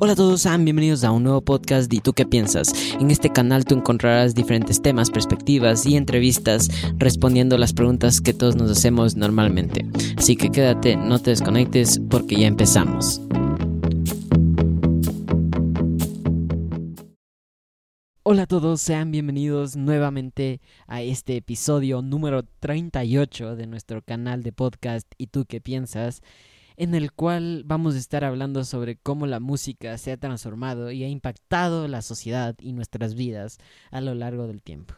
Hola a todos, sean bienvenidos a un nuevo podcast de ¿Y tú qué piensas? En este canal tú encontrarás diferentes temas, perspectivas y entrevistas respondiendo las preguntas que todos nos hacemos normalmente. Así que quédate, no te desconectes porque ya empezamos. Hola a todos, sean bienvenidos nuevamente a este episodio número 38 de nuestro canal de podcast ¿Y tú qué piensas? En el cual vamos a estar hablando sobre cómo la música se ha transformado y ha impactado la sociedad y nuestras vidas a lo largo del tiempo.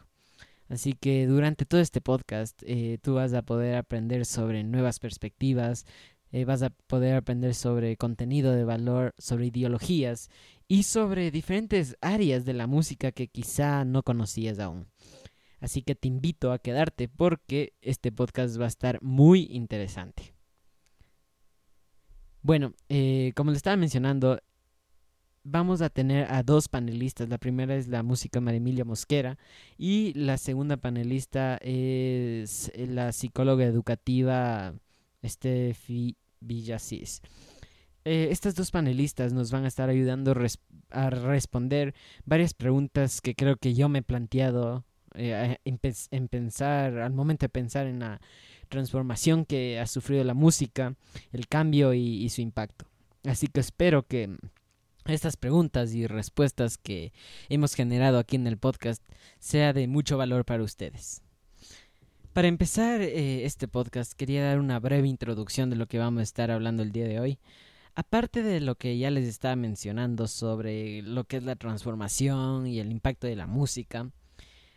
Así que durante todo este podcast eh, tú vas a poder aprender sobre nuevas perspectivas, eh, vas a poder aprender sobre contenido de valor, sobre ideologías y sobre diferentes áreas de la música que quizá no conocías aún. Así que te invito a quedarte porque este podcast va a estar muy interesante. Bueno, eh, como le estaba mencionando, vamos a tener a dos panelistas. La primera es la música Marimilia Mosquera y la segunda panelista es la psicóloga educativa Estefi Villasís. Eh, estas dos panelistas nos van a estar ayudando a responder varias preguntas que creo que yo me he planteado eh, en, pensar, al momento de pensar en la transformación que ha sufrido la música, el cambio y, su impacto. Así que espero que estas preguntas y respuestas que hemos generado aquí en el podcast sea de mucho valor para ustedes. Para empezar eh, este podcast quería dar una breve introducción de lo que vamos a estar hablando el día de hoy. Aparte de lo que ya les estaba mencionando sobre lo que es la transformación y el impacto de la música,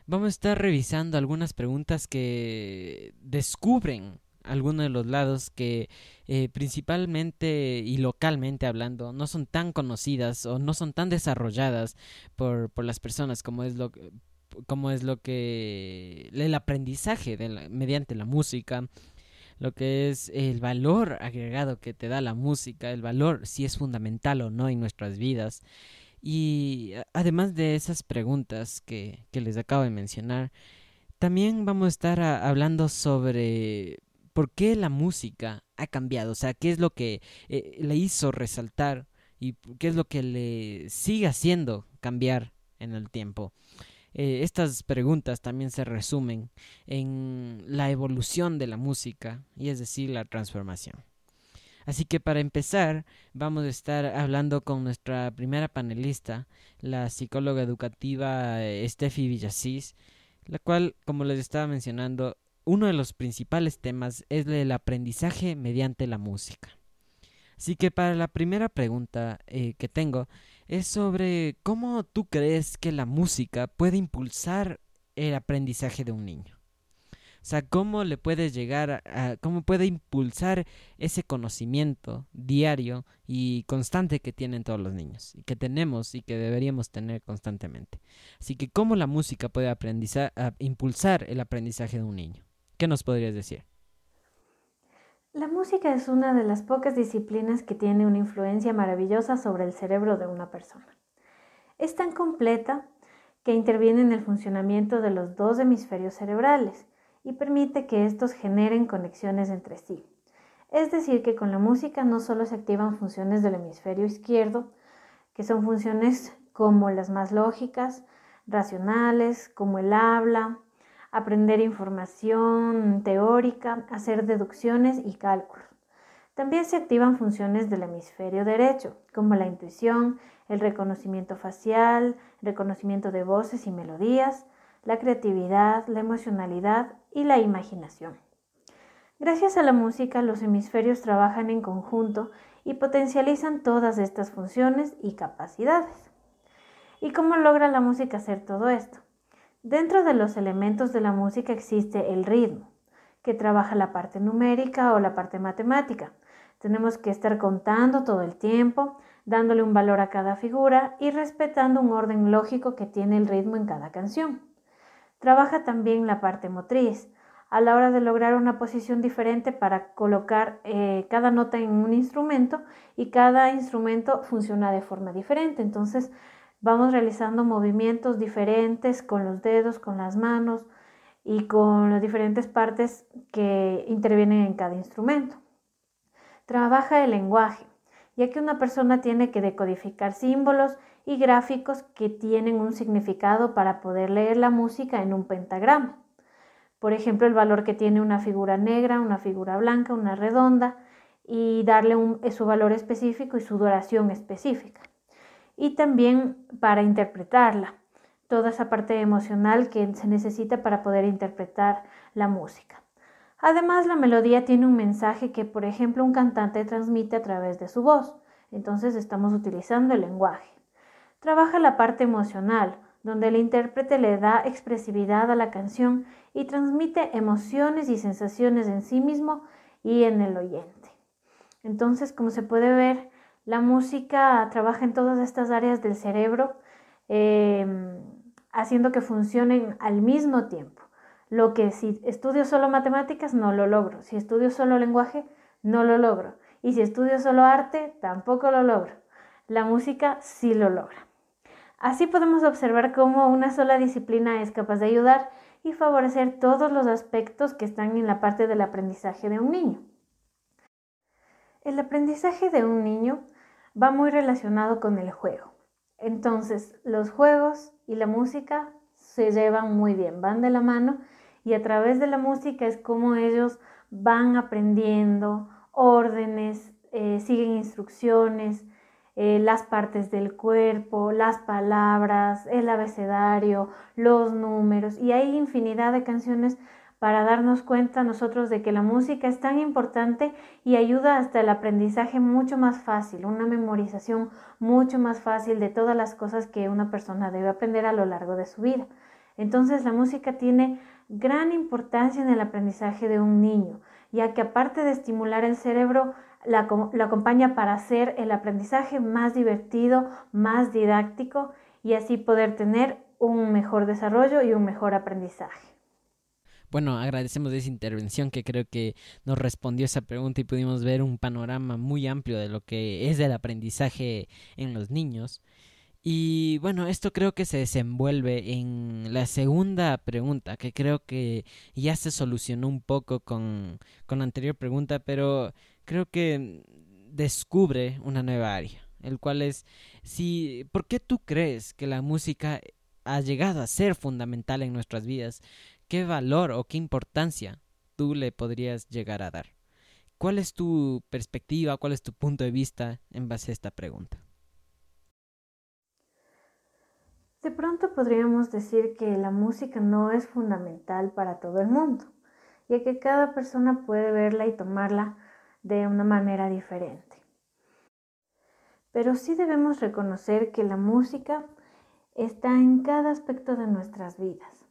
vamos a estar revisando algunas preguntas que descubren algunos de los lados que eh, principalmente y localmente hablando no son tan conocidas o no son tan desarrolladas por, por las personas como es lo como es lo que el aprendizaje de mediante la música lo que es el valor agregado que te da la música el valor si es fundamental o no en nuestras vidas y además de esas preguntas que, que les acabo de mencionar, también vamos a estar hablando sobre por qué la música ha cambiado, o sea, qué es lo que eh, le hizo resaltar y qué es lo que le sigue haciendo cambiar en el tiempo. Eh, estas preguntas también se resumen en la evolución de la música y es decir, la transformación. Así que para empezar, vamos a estar hablando con nuestra primera panelista, la psicóloga educativa eh, Steffi Villasís, la cual, como les estaba mencionando, uno de los principales temas es el aprendizaje mediante la música. Así que para la primera pregunta eh, que tengo es sobre cómo tú crees que la música puede impulsar el aprendizaje de un niño. O sea, cómo le puedes llegar a, cómo puede impulsar ese conocimiento diario y constante que tienen todos los niños y que tenemos y que deberíamos tener constantemente. Así que cómo la música puede aprendizar, impulsar el aprendizaje de un niño. ¿Qué nos podrías decir? La música es una de las pocas disciplinas que tiene una influencia maravillosa sobre el cerebro de una persona. Es tan completa que interviene en el funcionamiento de los dos hemisferios cerebrales y permite que estos generen conexiones entre sí. Es decir, que con la música no solo se activan funciones del hemisferio izquierdo, que son funciones como las más lógicas, racionales, como el habla, aprender información teórica, hacer deducciones y cálculos. También se activan funciones del hemisferio derecho, como la intuición, el reconocimiento facial, reconocimiento de voces y melodías, la creatividad, la emocionalidad y la imaginación. Gracias a la música, los hemisferios trabajan en conjunto y potencializan todas estas funciones y capacidades. ¿Y cómo logra la música hacer todo esto? Dentro de los elementos de la música existe el ritmo, que trabaja la parte numérica o la parte matemática. Tenemos que estar contando todo el tiempo, dándole un valor a cada figura y respetando un orden lógico que tiene el ritmo en cada canción. Trabaja también la parte motriz, a la hora de lograr una posición diferente para colocar eh, cada nota en un instrumento y cada instrumento funciona de forma diferente. Entonces vamos realizando movimientos diferentes con los dedos, con las manos y con las diferentes partes que intervienen en cada instrumento. Trabaja el lenguaje, ya que una persona tiene que decodificar símbolos y gráficos que tienen un significado para poder leer la música en un pentagrama. Por ejemplo, el valor que tiene una figura negra, una figura blanca, una redonda, y darle un, su valor específico y su duración específica. Y también para interpretarla, toda esa parte emocional que se necesita para poder interpretar la música. Además, la melodía tiene un mensaje que, por ejemplo, un cantante transmite a través de su voz. Entonces estamos utilizando el lenguaje. Trabaja la parte emocional, donde el intérprete le da expresividad a la canción y transmite emociones y sensaciones en sí mismo y en el oyente. Entonces, como se puede ver, la música trabaja en todas estas áreas del cerebro, em, haciendo que funcionen al mismo tiempo. Lo que si estudio solo matemáticas no lo logro, si estudio solo lenguaje no lo logro y si estudio solo arte tampoco lo logro. La música sí lo logra. Así podemos observar cómo una sola disciplina es capaz de ayudar y favorecer todos los aspectos que están en la parte del aprendizaje de un niño. El aprendizaje de un niño va muy relacionado con el juego. Entonces, los juegos y la música se llevan muy bien, van de la mano y a través de la música es como ellos van aprendiendo órdenes, eh, siguen instrucciones, eh, las partes del cuerpo, las palabras, el abecedario, los números y hay infinidad de canciones para darnos cuenta nosotros de que la música es tan importante y ayuda hasta el aprendizaje mucho más fácil, una memorización mucho más fácil de todas las cosas que una persona debe aprender a lo largo de su vida. Entonces la música tiene gran importancia en el aprendizaje de un niño, ya que aparte de estimular el cerebro, la, acompaña para hacer el aprendizaje más divertido, más didáctico y así poder tener un mejor desarrollo y un mejor aprendizaje. Bueno, agradecemos esa intervención que creo que nos respondió esa pregunta y pudimos ver un panorama muy amplio de lo que es el aprendizaje en los niños. Y bueno, esto creo que se desenvuelve en la segunda pregunta, que creo que ya se solucionó un poco con, con la anterior pregunta, pero creo que descubre una nueva área, el cual es si ¿por qué tú crees que la música ha llegado a ser fundamental en nuestras vidas? ¿Qué valor o qué importancia tú le podrías llegar a dar? ¿Cuál es tu perspectiva, cuál es tu punto de vista en base a esta pregunta? De pronto podríamos decir que la música no es fundamental para todo el mundo, ya que cada persona puede verla y tomarla de una manera diferente. Pero sí debemos reconocer que la música está en cada aspecto de nuestras vidas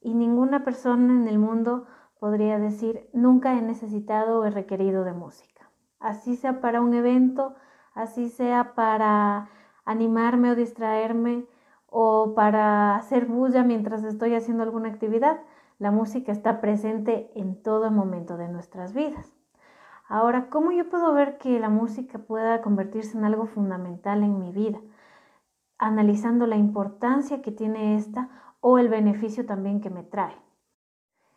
y ninguna persona en el mundo podría decir nunca he necesitado o he requerido de música. Así sea para un evento, así sea para animarme o distraerme o para hacer bulla mientras estoy haciendo alguna actividad, la música está presente en todo momento de nuestras vidas. Ahora, ¿cómo yo puedo ver que la música pueda convertirse en algo fundamental en mi vida? Analizando la importancia que tiene esta o el beneficio también que me trae,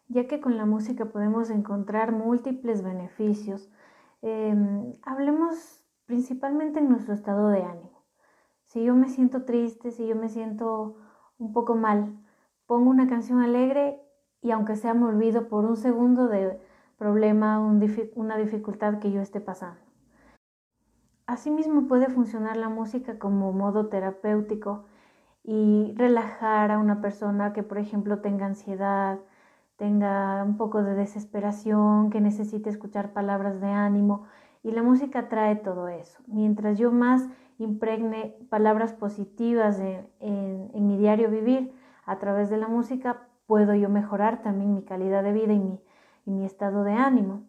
ya que con la música podemos encontrar múltiples beneficios. Em, hablemos principalmente en nuestro estado de ánimo. Si yo me siento triste, si yo me siento un poco mal, pongo una canción alegre y aunque sea me olvido por un segundo de problema, una dificultad que yo esté pasando. Asimismo puede funcionar la música como modo terapéutico y relajar a una persona que, por ejemplo, tenga ansiedad, tenga un poco de desesperación, que necesite escuchar palabras de ánimo. Y la música trae todo eso. Mientras yo más impregne palabras positivas en, mi diario vivir a través de la música, puedo yo mejorar también mi calidad de vida y mi, y mi estado de ánimo.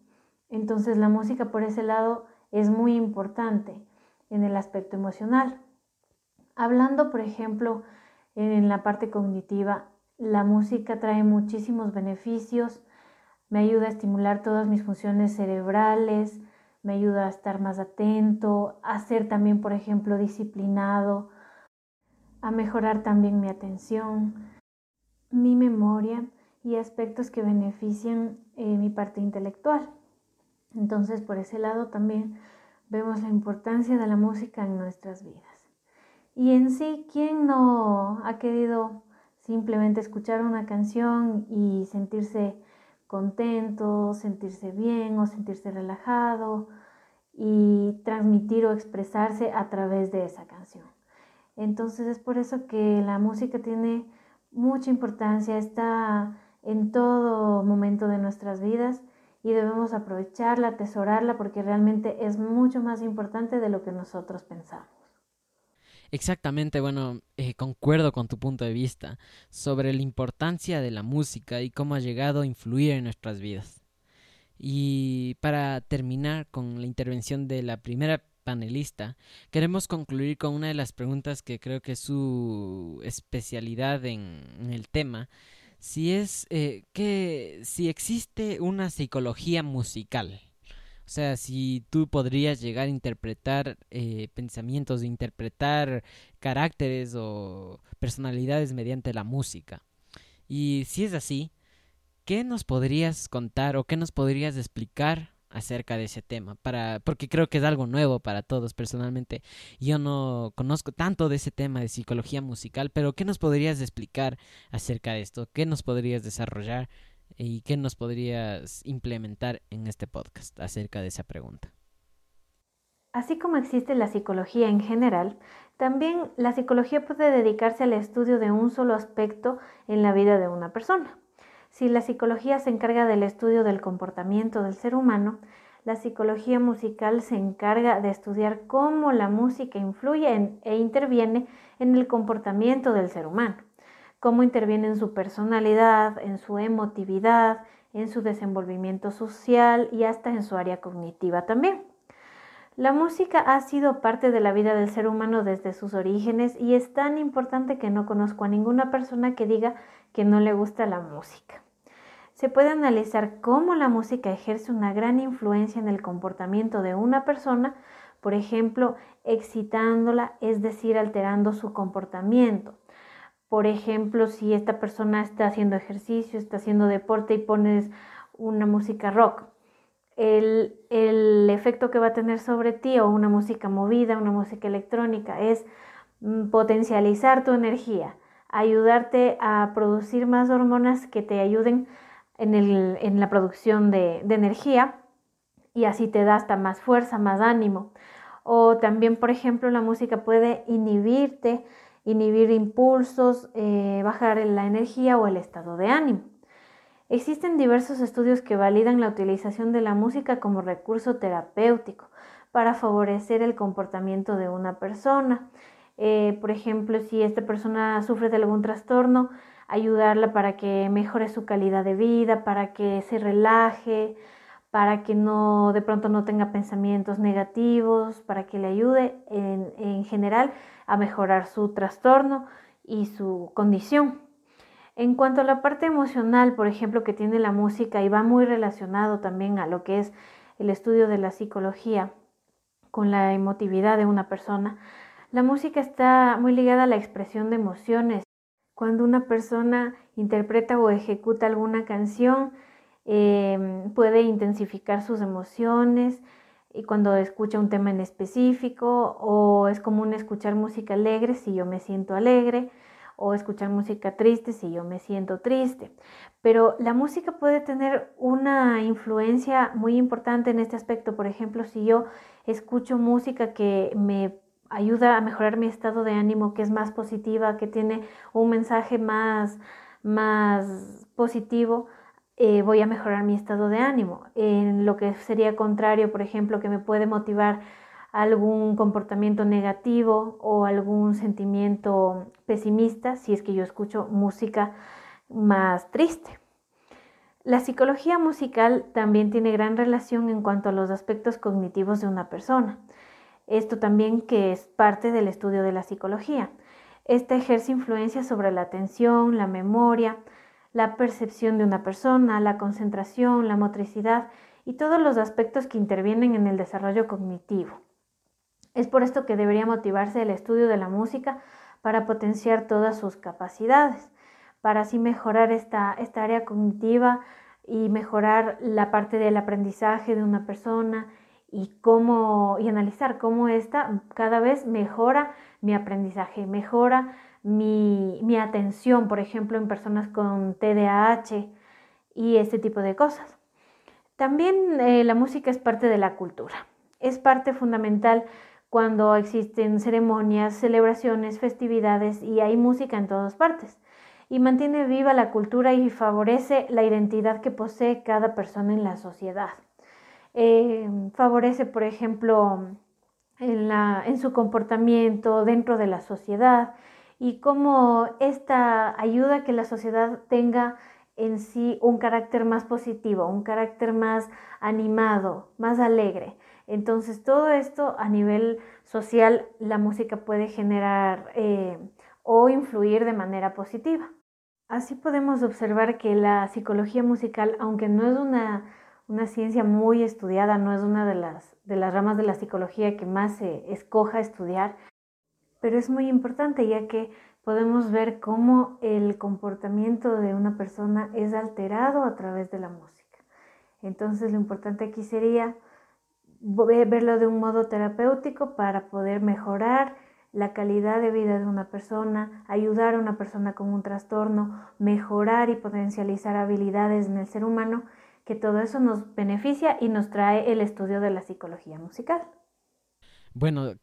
Entonces la música por ese lado es muy importante en el aspecto emocional. Hablando, por ejemplo, en la parte cognitiva, la música trae muchísimos beneficios, me ayuda a estimular todas mis funciones cerebrales, me ayuda a estar más atento, a ser también, por ejemplo, disciplinado, a mejorar también mi atención, mi memoria y aspectos que benefician eh, mi parte intelectual. Entonces, por ese lado también vemos la importancia de la música en nuestras vidas. Y en sí, ¿quién no ha querido simplemente escuchar una canción y sentirse contento, sentirse bien o sentirse relajado y transmitir o expresarse a través de esa canción? Entonces es por eso que la música tiene mucha importancia, está en todo momento de nuestras vidas y debemos aprovecharla, atesorarla, porque realmente es mucho más importante de lo que nosotros pensamos. Exactamente, bueno, eh, concuerdo con tu punto de vista sobre la importancia de la música y cómo ha llegado a influir en nuestras vidas. Y para terminar con la intervención de la primera panelista, queremos concluir con una de las preguntas que creo que es su especialidad en el tema, si es eh, que si existe una psicología musical. O sea, si tú podrías llegar a interpretar eh, pensamientos, interpretar caracteres o personalidades mediante la música. Y si es así, ¿qué nos podrías contar o qué nos podrías explicar acerca de ese tema, para, porque creo que es algo nuevo para todos personalmente. Yo no conozco tanto de ese tema de psicología musical, pero ¿qué nos podrías explicar acerca de esto? ¿Qué nos podrías desarrollar y qué nos podrías implementar en este podcast acerca de esa pregunta? Así como existe la psicología en general, también la psicología puede dedicarse al estudio de un solo aspecto en la vida de una persona. Si la psicología se encarga del estudio del comportamiento del ser humano, la psicología musical se encarga de estudiar cómo la música influye e interviene en el comportamiento del ser humano, cómo interviene en su personalidad, en su emotividad, en su desenvolvimiento social y hasta en su área cognitiva también. La música ha sido parte de la vida del ser humano desde sus orígenes y es tan importante que no conozco a ninguna persona que diga que no le gusta la música se puede analizar cómo la música ejerce una gran influencia en el comportamiento de una persona, por ejemplo, excitándola, es decir, alterando su comportamiento. Por ejemplo, si esta persona está haciendo ejercicio, está haciendo deporte y pones una música rock, el, el, efecto que va a tener sobre ti o una música movida, una música electrónica, es mm, potencializar tu energía, ayudarte a producir más hormonas que te ayuden en, la producción de, energía y así te da hasta más fuerza, más ánimo. O también, por ejemplo, la música puede inhibirte, inhibir impulsos, eh, bajar la energía o el estado de ánimo. Existen diversos estudios que validan la utilización de la música como recurso terapéutico para favorecer el comportamiento de una persona. Eh, por ejemplo, si esta persona sufre de algún trastorno, ayudarla para que mejore su calidad de vida, para que se relaje, para que no de pronto no tenga pensamientos negativos, para que le ayude en, en general a mejorar su trastorno y su condición. En cuanto a la parte emocional, por ejemplo, que tiene la música y va muy relacionado también a lo que es el estudio de la psicología con la emotividad de una persona, la música está muy ligada a la expresión de emociones cuando una persona interpreta o ejecuta alguna canción, em, puede intensificar sus emociones y cuando escucha un tema en específico o es común escuchar música alegre si yo me siento alegre o escuchar música triste si yo me siento triste. Pero la música puede tener una influencia muy importante en este aspecto. Por ejemplo, si yo escucho música que me ayuda a mejorar mi estado de ánimo, que es más positiva, que tiene un mensaje más, más positivo, eh, voy a mejorar mi estado de ánimo. En lo que sería contrario, por ejemplo, que me puede motivar algún comportamiento negativo o algún sentimiento pesimista, si es que yo escucho música más triste. La psicología musical también tiene gran relación en cuanto a los aspectos cognitivos de una persona. Esto también que es parte del estudio de la psicología. Este ejerce influencia sobre la atención, la memoria, la percepción de una persona, la concentración, la motricidad y todos los aspectos que intervienen en el desarrollo cognitivo. Es por esto que debería motivarse el estudio de la música para potenciar todas sus capacidades, para así mejorar esta, esta área cognitiva y mejorar la parte del aprendizaje de una persona y cómo y analizar cómo esta cada vez mejora mi aprendizaje, mejora mi, atención, por ejemplo, en personas con TDAH y este tipo de cosas. También eh, la música es parte de la cultura, es parte fundamental cuando existen ceremonias, celebraciones, festividades y hay música en todas partes. Y mantiene viva la cultura y favorece la identidad que posee cada persona en la sociedad. Eh, favorece, por ejemplo, en su comportamiento dentro de la sociedad y cómo esta ayuda que la sociedad tenga en sí un carácter más positivo, un carácter más animado, más alegre. Entonces todo esto a nivel social la música puede generar eh, o influir de manera positiva. Así podemos observar que la psicología musical, aunque no es una, ciencia muy estudiada, no es una de las, de las ramas de la psicología que más se escoja estudiar, pero es muy importante ya que podemos ver cómo el comportamiento de una persona es alterado a través de la música. Entonces lo importante aquí sería verlo de un modo terapéutico para poder mejorar la calidad de vida de una persona, ayudar a una persona con un trastorno, mejorar y potencializar habilidades en el ser humano, que todo eso nos beneficia y nos trae el estudio de la psicología musical. Bueno,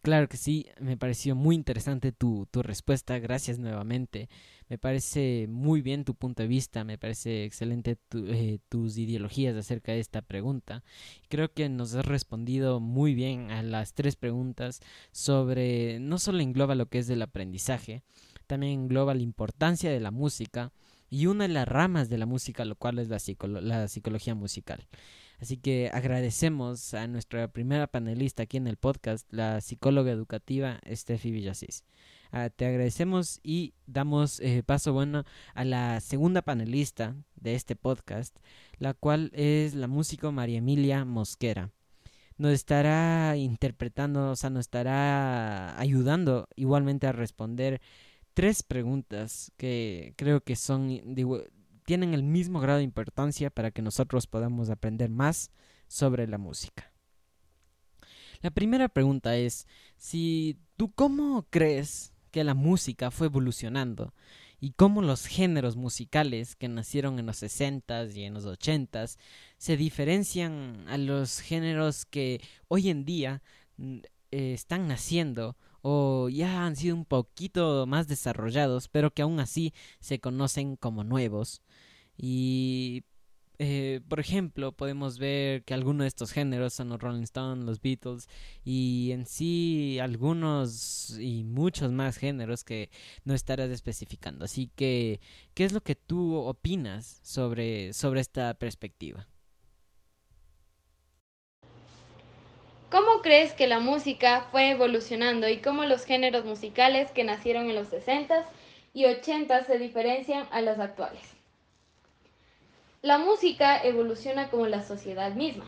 Claro que sí, me pareció muy interesante tu, tu respuesta, gracias nuevamente. Me parece muy bien tu punto de vista, me parece excelente eh, tus ideologías acerca de esta pregunta. Creo que nos has respondido muy bien a las tres preguntas sobre, no solo engloba lo que es del aprendizaje, también engloba la importancia de la música y una de las ramas de la música, lo cual es la, la psicología musical. Así que agradecemos a nuestra primera panelista aquí en el podcast, la psicóloga educativa Steffi Villasís. Ah, te agradecemos y damos eh, paso bueno a la segunda panelista de este podcast, la cual es la músico María Emilia Mosquera. Nos estará interpretando, o sea, nos estará ayudando igualmente a responder tres preguntas que creo que son tienen el mismo grado de importancia para que nosotros podamos aprender más sobre la música. La primera pregunta es, si tú cómo crees que la música fue evolucionando y cómo los géneros musicales que nacieron en los 60s y en los 80s se diferencian a los géneros que hoy en día mm, eh, están naciendo o ya han sido un poquito más desarrollados, pero que aún así se conocen como nuevos. Y, eh, por ejemplo, podemos ver que algunos de estos géneros son los Rolling Stones, los Beatles y en sí algunos y muchos más géneros que no estarás especificando. Así que, ¿qué es lo que tú opinas sobre, sobre esta perspectiva? ¿Cómo crees que la música fue evolucionando y cómo los géneros musicales que nacieron en los 60s y 80s se diferencian a los actuales? La música evoluciona como la sociedad misma.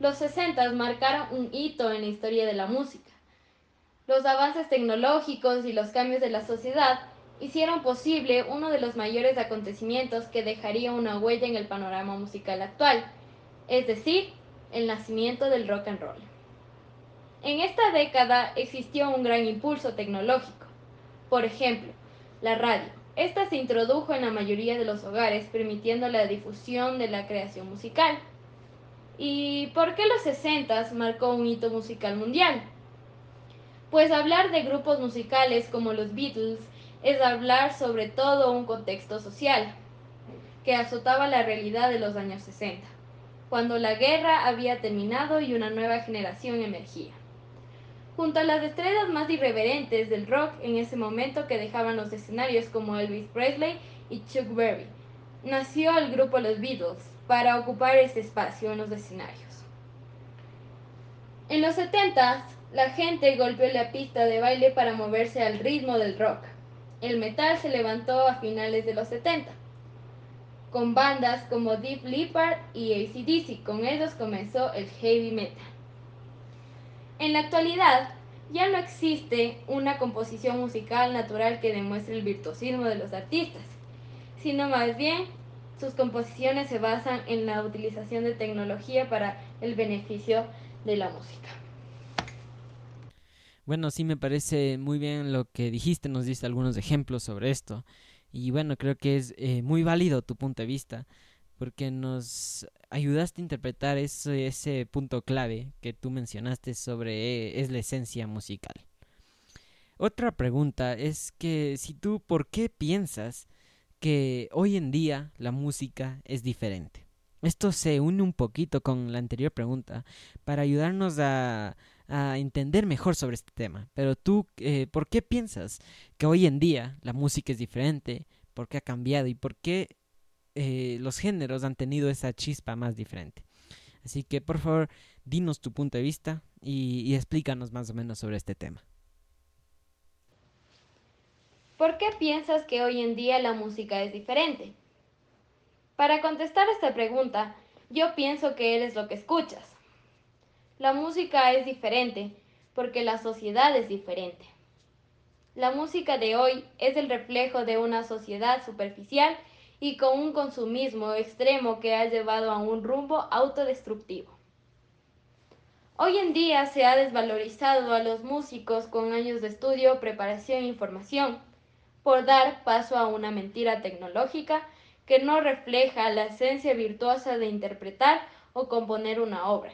Los 60s marcaron un hito en la historia de la música. Los avances tecnológicos y los cambios de la sociedad hicieron posible uno de los mayores acontecimientos que dejaría una huella en el panorama musical actual, es decir, el nacimiento del rock and roll. En esta década existió un gran impulso tecnológico. Por ejemplo, la radio. Esta se introdujo en la mayoría de los hogares, permitiendo la difusión de la creación musical. ¿Y por qué los 60 marcó un hito musical mundial? Pues hablar de grupos musicales como los Beatles es hablar sobre todo un contexto social que azotaba la realidad de los años 60 cuando la guerra había terminado y una nueva generación emergía. Junto a las estrellas más irreverentes del rock en ese momento que dejaban los escenarios como Elvis Presley y Chuck Berry, nació el grupo Los Beatles para ocupar ese espacio en los escenarios. En los 70 la gente golpeó la pista de baile para moverse al ritmo del rock. El metal se levantó a finales de los 70 con bandas como Deep Leppard y ACDC. Con ellos comenzó el heavy metal. En la actualidad, ya no existe una composición musical natural que demuestre el virtuosismo de los artistas, sino más bien sus composiciones se basan en la utilización de tecnología para el beneficio de la música. Bueno, sí me parece muy bien lo que dijiste, nos diste algunos ejemplos sobre esto. Y bueno, creo que es eh, muy válido tu punto de vista, porque nos ayudaste a interpretar ese, punto clave que tú mencionaste sobre es la esencia musical. Otra pregunta es que si tú, ¿por qué piensas que hoy en día la música es diferente? Esto se une un poquito con la anterior pregunta para ayudarnos a, a entender mejor sobre este tema. Pero tú, eh, ¿por qué piensas que hoy en día la música es diferente? ¿Por qué ha cambiado? ¿Y por qué eh, los géneros han tenido esa chispa más diferente? Así que, por favor, dinos tu punto de vista y, y explícanos más o menos sobre este tema. ¿Por qué piensas que hoy en día la música es diferente? Para contestar esta pregunta, yo pienso que eres lo que escuchas. La música es diferente porque la sociedad es diferente. La música de hoy es el reflejo de una sociedad superficial y con un consumismo extremo que ha llevado a un rumbo autodestructivo. Hoy en día se ha desvalorizado a los músicos con años de estudio, preparación e información, por dar paso a una mentira tecnológica que no refleja la esencia virtuosa de interpretar o componer una obra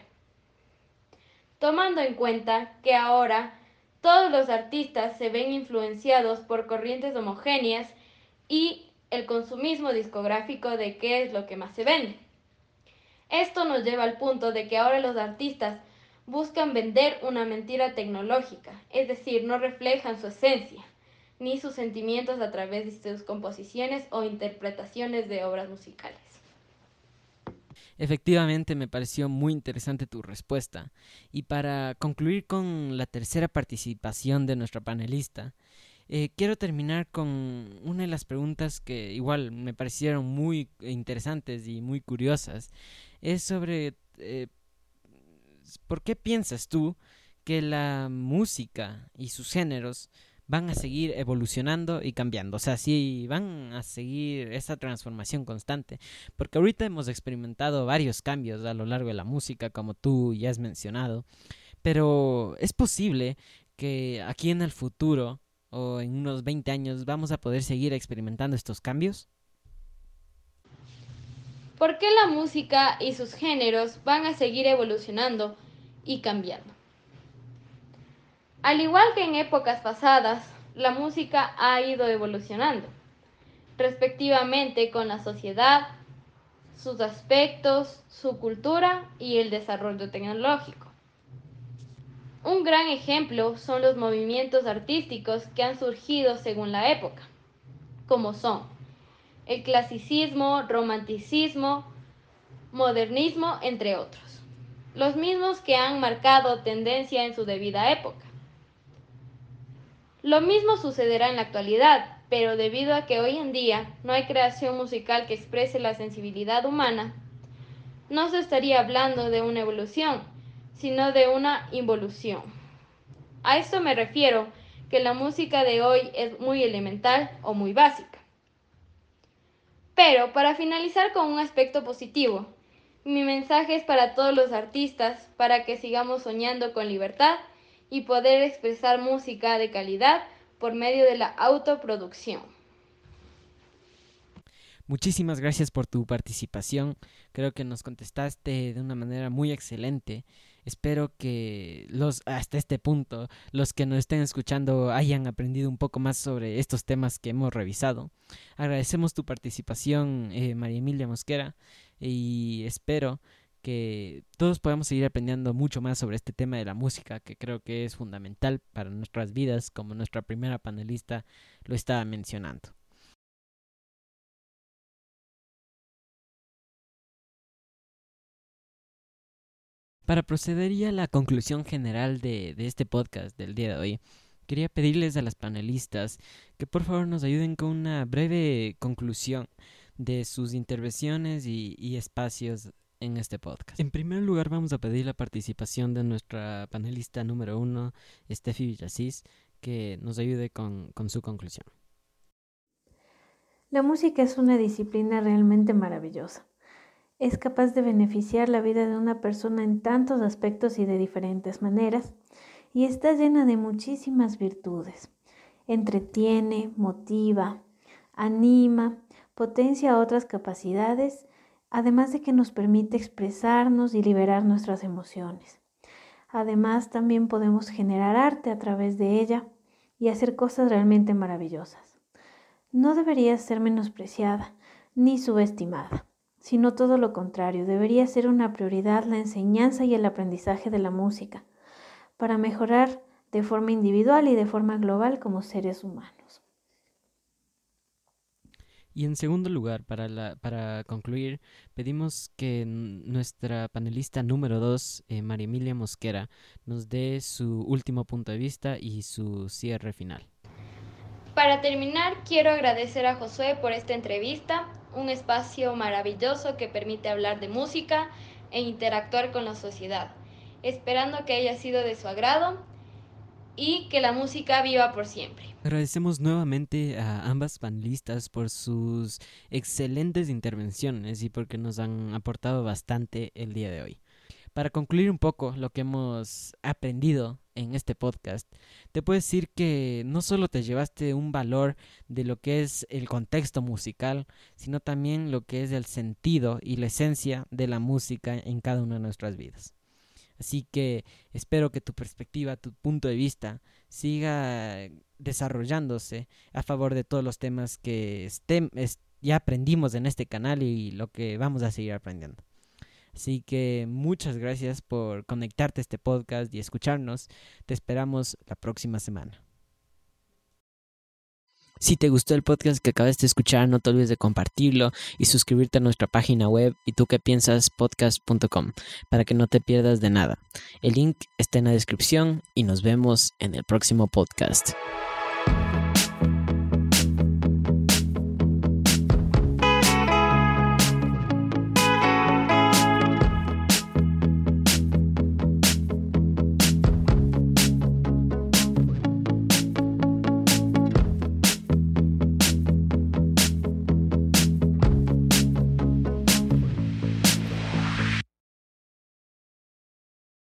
tomando en cuenta que ahora todos los artistas se ven influenciados por corrientes homogéneas y el consumismo discográfico de qué es lo que más se vende. Esto nos lleva al punto de que ahora los artistas buscan vender una mentira tecnológica, es decir, no reflejan su esencia ni sus sentimientos a través de sus composiciones o interpretaciones de obras musicales. Efectivamente, me pareció muy interesante tu respuesta. Y para concluir con la tercera participación de nuestra panelista, eh, quiero terminar con una de las preguntas que igual me parecieron muy interesantes y muy curiosas. Es sobre eh, ¿por qué piensas tú que la música y sus géneros van a seguir evolucionando y cambiando. O sea, sí van a seguir esa transformación constante. Porque ahorita hemos experimentado varios cambios a lo largo de la música, como tú ya has mencionado. Pero es posible que aquí en el futuro o en unos 20 años vamos a poder seguir experimentando estos cambios. ¿Por qué la música y sus géneros van a seguir evolucionando y cambiando? Al igual que en épocas pasadas, la música ha ido evolucionando, respectivamente con la sociedad, sus aspectos, su cultura y el desarrollo tecnológico. Un gran ejemplo son los movimientos artísticos que han surgido según la época, como son el clasicismo, romanticismo, modernismo, entre otros, los mismos que han marcado tendencia en su debida época. Lo mismo sucederá en la actualidad, pero debido a que hoy en día no hay creación musical que exprese la sensibilidad humana, no se estaría hablando de una evolución, sino de una involución. A esto me refiero que la música de hoy es muy elemental o muy básica. Pero para finalizar con un aspecto positivo, mi mensaje es para todos los artistas, para que sigamos soñando con libertad y poder expresar música de calidad por medio de la autoproducción. Muchísimas gracias por tu participación. Creo que nos contestaste de una manera muy excelente. Espero que los hasta este punto los que nos estén escuchando hayan aprendido un poco más sobre estos temas que hemos revisado. Agradecemos tu participación, eh, María Emilia Mosquera, y espero que todos podamos seguir aprendiendo mucho más sobre este tema de la música, que creo que es fundamental para nuestras vidas, como nuestra primera panelista lo estaba mencionando. Para proceder a la conclusión general de, de este podcast del día de hoy, quería pedirles a las panelistas que por favor nos ayuden con una breve conclusión de sus intervenciones y, y espacios en este podcast. En primer lugar, vamos a pedir la participación de nuestra panelista número uno, Steffi Villasís, que nos ayude con, con su conclusión. La música es una disciplina realmente maravillosa. Es capaz de beneficiar la vida de una persona en tantos aspectos y de diferentes maneras, y está llena de muchísimas virtudes. Entretiene, motiva, anima, potencia otras capacidades, además de que nos permite expresarnos y liberar nuestras emociones. Además, también podemos generar arte a través de ella y hacer cosas realmente maravillosas. No debería ser menospreciada ni subestimada, sino todo lo contrario, debería ser una prioridad la enseñanza y el aprendizaje de la música para mejorar de forma individual y de forma global como seres humanos. Y en segundo lugar, para, la, para concluir, pedimos que nuestra panelista número dos, eh, María Emilia Mosquera, nos dé su último punto de vista y su cierre final. Para terminar, quiero agradecer a Josué por esta entrevista, un espacio maravilloso que permite hablar de música e interactuar con la sociedad, esperando que haya sido de su agrado y que la música viva por siempre. Agradecemos nuevamente a ambas panelistas por sus excelentes intervenciones y porque nos han aportado bastante el día de hoy. Para concluir un poco lo que hemos aprendido en este podcast, te puedo decir que no solo te llevaste un valor de lo que es el contexto musical, sino también lo que es el sentido y la esencia de la música en cada una de nuestras vidas. Así que espero que tu perspectiva, tu punto de vista siga desarrollándose a favor de todos los temas que ya aprendimos en este canal y lo que vamos a seguir aprendiendo. Así que muchas gracias por conectarte a este podcast y escucharnos. Te esperamos la próxima semana. Si te gustó el podcast que acabas de escuchar, no te olvides de compartirlo y suscribirte a nuestra página web y tú que piensas podcast.com para que no te pierdas de nada. El link está en la descripción y nos vemos en el próximo podcast.